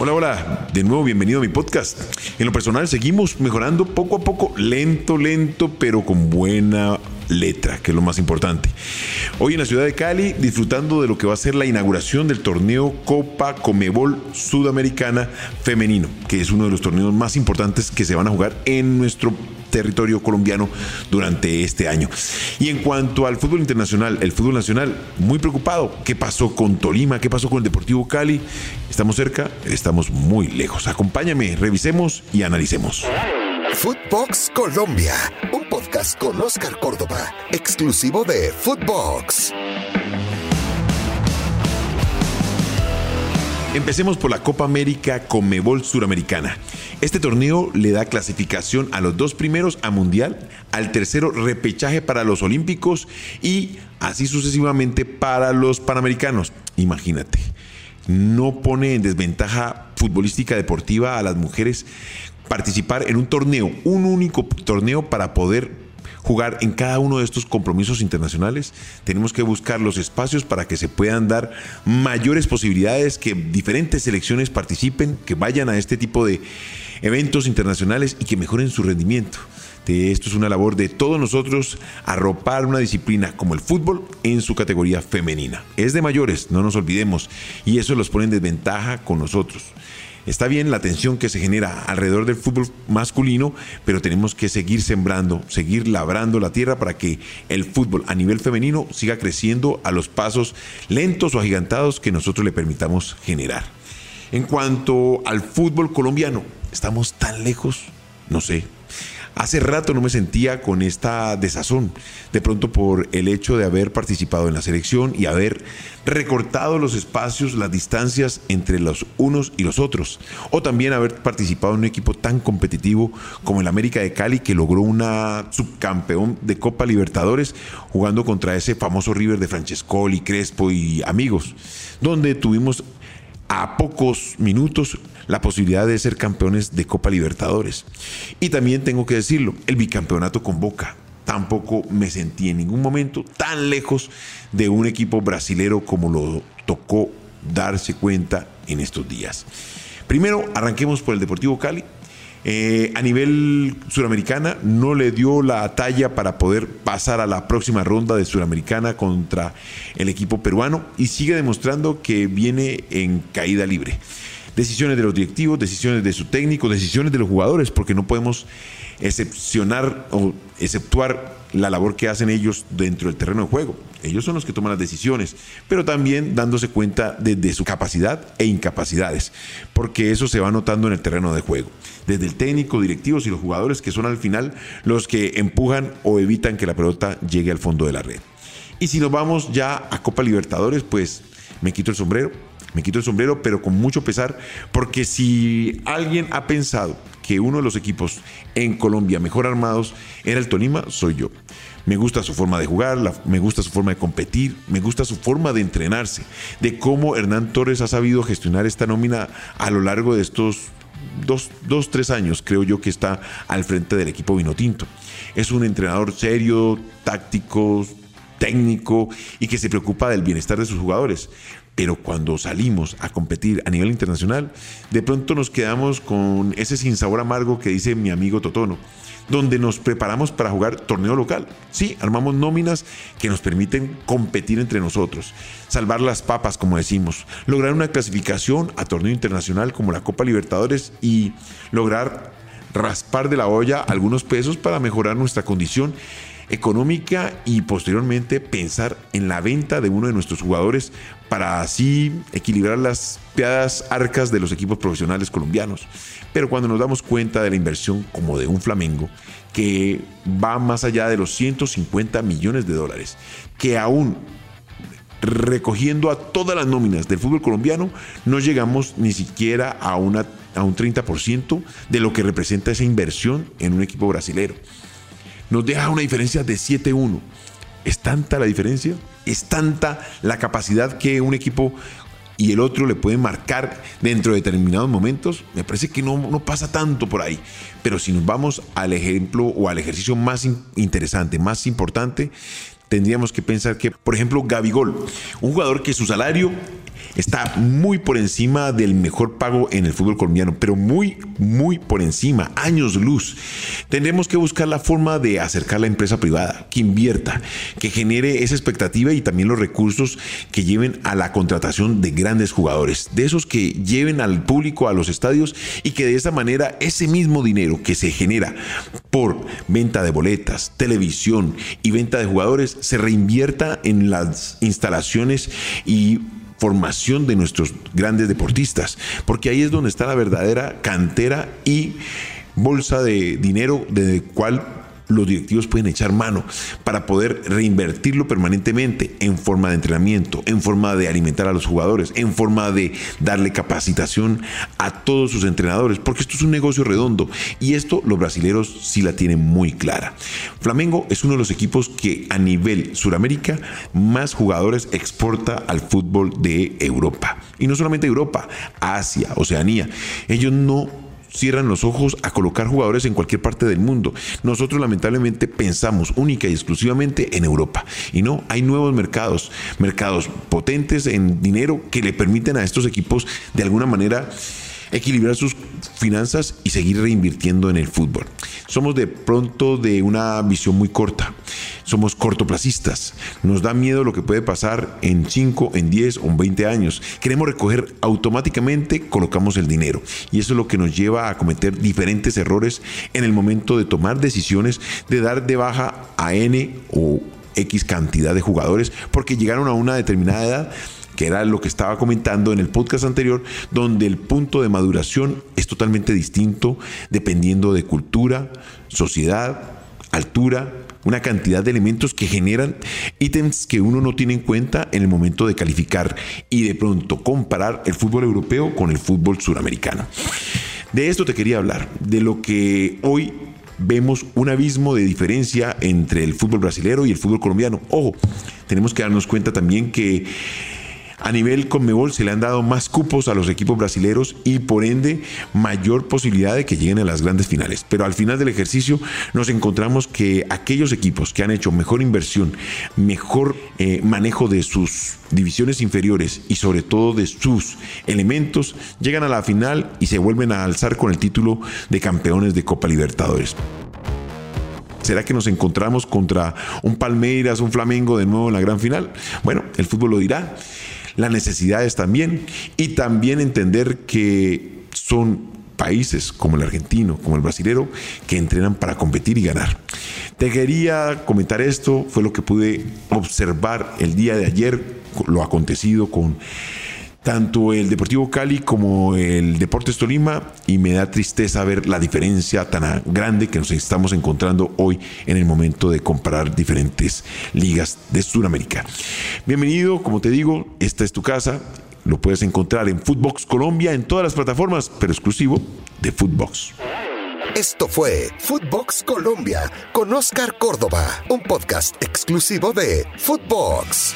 Hola, hola, de nuevo bienvenido a mi podcast. En lo personal seguimos mejorando poco a poco, lento, lento, pero con buena letra, que es lo más importante. Hoy en la ciudad de Cali, disfrutando de lo que va a ser la inauguración del torneo Copa Comebol Sudamericana Femenino, que es uno de los torneos más importantes que se van a jugar en nuestro territorio colombiano durante este año. Y en cuanto al fútbol internacional, el fútbol nacional, muy preocupado. ¿Qué pasó con Tolima? ¿Qué pasó con el Deportivo Cali? ¿Estamos cerca? Estamos muy lejos. Acompáñame, revisemos y analicemos. Footbox Colombia, un podcast con Oscar Córdoba, exclusivo de Footbox. Empecemos por la Copa América Conmebol Suramericana. Este torneo le da clasificación a los dos primeros a Mundial, al tercero repechaje para los Olímpicos y así sucesivamente para los Panamericanos. Imagínate, no pone en desventaja futbolística deportiva a las mujeres participar en un torneo, un único torneo para poder jugar en cada uno de estos compromisos internacionales, tenemos que buscar los espacios para que se puedan dar mayores posibilidades, que diferentes selecciones participen, que vayan a este tipo de eventos internacionales y que mejoren su rendimiento. esto es una labor de todos nosotros arropar una disciplina como el fútbol en su categoría femenina. Es de mayores, no nos olvidemos, y eso los pone en desventaja con nosotros. Está bien la tensión que se genera alrededor del fútbol masculino, pero tenemos que seguir sembrando, seguir labrando la tierra para que el fútbol a nivel femenino siga creciendo a los pasos lentos o agigantados que nosotros le permitamos generar. En cuanto al fútbol colombiano, ¿estamos tan lejos? No sé, Hace rato no me sentía con esta desazón, de pronto por el hecho de haber participado en la selección y haber recortado los espacios, las distancias entre los unos y los otros, o también haber participado en un equipo tan competitivo como el América de Cali que logró una subcampeón de Copa Libertadores jugando contra ese famoso River de Francescoli, Crespo y amigos, donde tuvimos a pocos minutos la posibilidad de ser campeones de Copa Libertadores. Y también tengo que decirlo, el bicampeonato con Boca. Tampoco me sentí en ningún momento tan lejos de un equipo brasilero como lo tocó darse cuenta en estos días. Primero, arranquemos por el Deportivo Cali. Eh, a nivel suramericana no le dio la talla para poder pasar a la próxima ronda de suramericana contra el equipo peruano y sigue demostrando que viene en caída libre decisiones de los directivos, decisiones de su técnico, decisiones de los jugadores, porque no podemos excepcionar o exceptuar la labor que hacen ellos dentro del terreno de juego. Ellos son los que toman las decisiones, pero también dándose cuenta de, su capacidad e incapacidades, porque eso se va notando en el terreno de juego. Desde el técnico, directivos y los jugadores que son al final los que empujan o evitan que la pelota llegue al fondo de la red. Y si nos vamos ya a Copa Libertadores, pues me quito el sombrero me quito el sombrero, pero con mucho pesar, porque si alguien ha pensado que uno de los equipos en Colombia mejor armados era el Tolima, soy yo. Me gusta su forma de jugar, me gusta su forma de competir, me gusta su forma de entrenarse, de cómo Hernán Torres ha sabido gestionar esta nómina a lo largo de estos dos, dos, tres años, creo yo que está al frente del equipo Vinotinto. Es un entrenador serio, táctico, técnico y que se preocupa del bienestar de sus jugadores pero cuando salimos a competir a nivel internacional, de pronto nos quedamos con ese sinsabor amargo que dice mi amigo Totono, donde nos preparamos para jugar torneo local. Sí, armamos nóminas que nos permiten competir entre nosotros, salvar las papas, como decimos, lograr una clasificación a torneo internacional como la Copa Libertadores y lograr raspar de la olla algunos pesos para mejorar nuestra condición económica y posteriormente pensar en la venta de uno de nuestros jugadores para así equilibrar las piadas arcas de los equipos profesionales colombianos. Pero cuando nos damos cuenta de la inversión como de un Flamengo, que va más allá de los 150 millones de dólares, que aún recogiendo a todas las nóminas del fútbol colombiano, no llegamos ni siquiera a, una, a un 30% de lo que representa esa inversión en un equipo brasilero nos deja una diferencia de 7-1. ¿Es tanta la diferencia? ¿Es tanta la capacidad que un equipo y el otro le pueden marcar dentro de determinados momentos? Me parece que no, no pasa tanto por ahí. Pero si nos vamos al ejemplo o al ejercicio más interesante, más importante, tendríamos que pensar que, por ejemplo, Gabigol, un jugador que su salario está muy por encima del mejor pago en el fútbol colombiano, pero muy, muy por encima, años luz. Tendremos que buscar la forma de acercar la empresa privada, que invierta, que genere esa expectativa y también los recursos que lleven a la contratación de grandes jugadores, de esos que lleven al público a los estadios y que de esa manera ese mismo dinero que se genera por venta de boletas, televisión y venta de jugadores se reinvierta en las instalaciones y formación de nuestros grandes deportistas, porque ahí es donde está la verdadera cantera y bolsa de dinero de cual los directivos pueden echar mano para poder reinvertirlo permanentemente en forma de entrenamiento, en forma de alimentar a los jugadores, en forma de darle capacitación a todos sus entrenadores, porque esto es un negocio redondo y esto los brasileros sí la tienen muy clara. Flamengo es uno de los equipos que a nivel Suramérica más jugadores exporta al fútbol de Europa. Y no solamente Europa, Asia, Oceanía. Ellos no cierran los ojos a colocar jugadores en cualquier parte del mundo. Nosotros lamentablemente pensamos única y exclusivamente en Europa. Y no, hay nuevos mercados, mercados potentes en dinero que le permiten a estos equipos de alguna manera equilibrar sus finanzas y seguir reinvirtiendo en el fútbol. Somos de pronto de una visión muy corta. Somos cortoplacistas. Nos da miedo lo que puede pasar en 5, en 10 o en 20 años. Queremos recoger automáticamente, colocamos el dinero. Y eso es lo que nos lleva a cometer diferentes errores en el momento de tomar decisiones de dar de baja a N o X cantidad de jugadores porque llegaron a una determinada edad que era lo que estaba comentando en el podcast anterior, donde el punto de maduración es totalmente distinto dependiendo de cultura, sociedad, altura, una cantidad de elementos que generan ítems que uno no tiene en cuenta en el momento de calificar y de pronto comparar el fútbol europeo con el fútbol suramericano. De esto te quería hablar, de lo que hoy vemos un abismo de diferencia entre el fútbol brasilero y el fútbol colombiano. Ojo, tenemos que darnos cuenta también que a nivel Conmebol se le han dado más cupos a los equipos brasileños y por ende mayor posibilidad de que lleguen a las grandes finales. Pero al final del ejercicio nos encontramos que aquellos equipos que han hecho mejor inversión, mejor eh, manejo de sus divisiones inferiores y sobre todo de sus elementos, llegan a la final y se vuelven a alzar con el título de campeones de Copa Libertadores. ¿Será que nos encontramos contra un Palmeiras, un Flamengo de nuevo en la gran final? Bueno, el fútbol lo dirá las necesidades también y también entender que son países como el argentino, como el brasilero, que entrenan para competir y ganar. Te quería comentar esto, fue lo que pude observar el día de ayer, lo acontecido con tanto el Deportivo Cali como el Deportes Tolima y me da tristeza ver la diferencia tan grande que nos estamos encontrando hoy en el momento de comparar diferentes ligas de Sudamérica. Bienvenido, como te digo, esta es tu casa. Lo puedes encontrar en Footbox Colombia en todas las plataformas, pero exclusivo de Footbox. Esto fue Footbox Colombia con Oscar Córdoba, un podcast exclusivo de Footbox.